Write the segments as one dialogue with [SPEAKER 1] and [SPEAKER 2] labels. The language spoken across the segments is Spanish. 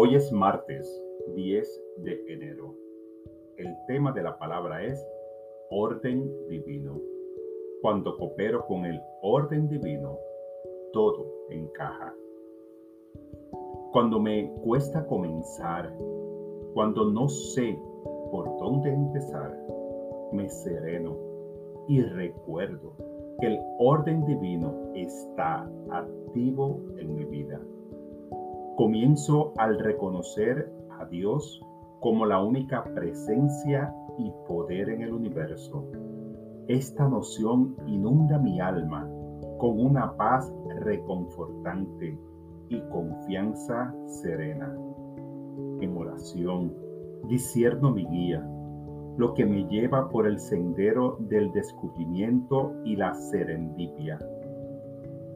[SPEAKER 1] Hoy es martes 10 de enero. El tema de la palabra es orden divino. Cuando coopero con el orden divino, todo encaja. Cuando me cuesta comenzar, cuando no sé por dónde empezar, me sereno y recuerdo que el orden divino está activo en mi vida. Comienzo al reconocer a Dios como la única presencia y poder en el universo. Esta noción inunda mi alma con una paz reconfortante y confianza serena. En oración, disierno mi guía, lo que me lleva por el sendero del descubrimiento y la serendipia.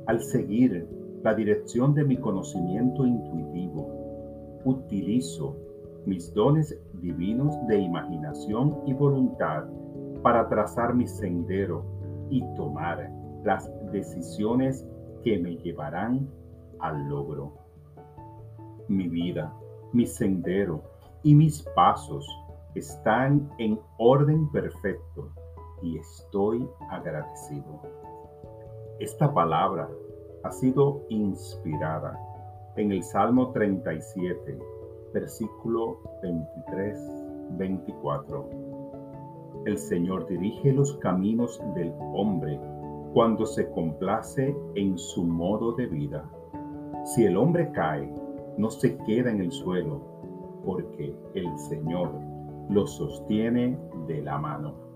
[SPEAKER 1] Al seguir la dirección de mi conocimiento intuitivo. Utilizo mis dones divinos de imaginación y voluntad para trazar mi sendero y tomar las decisiones que me llevarán al logro. Mi vida, mi sendero y mis pasos están en orden perfecto y estoy agradecido. Esta palabra ha sido inspirada en el Salmo 37, versículo 23-24. El Señor dirige los caminos del hombre cuando se complace en su modo de vida. Si el hombre cae, no se queda en el suelo, porque el Señor lo sostiene de la mano.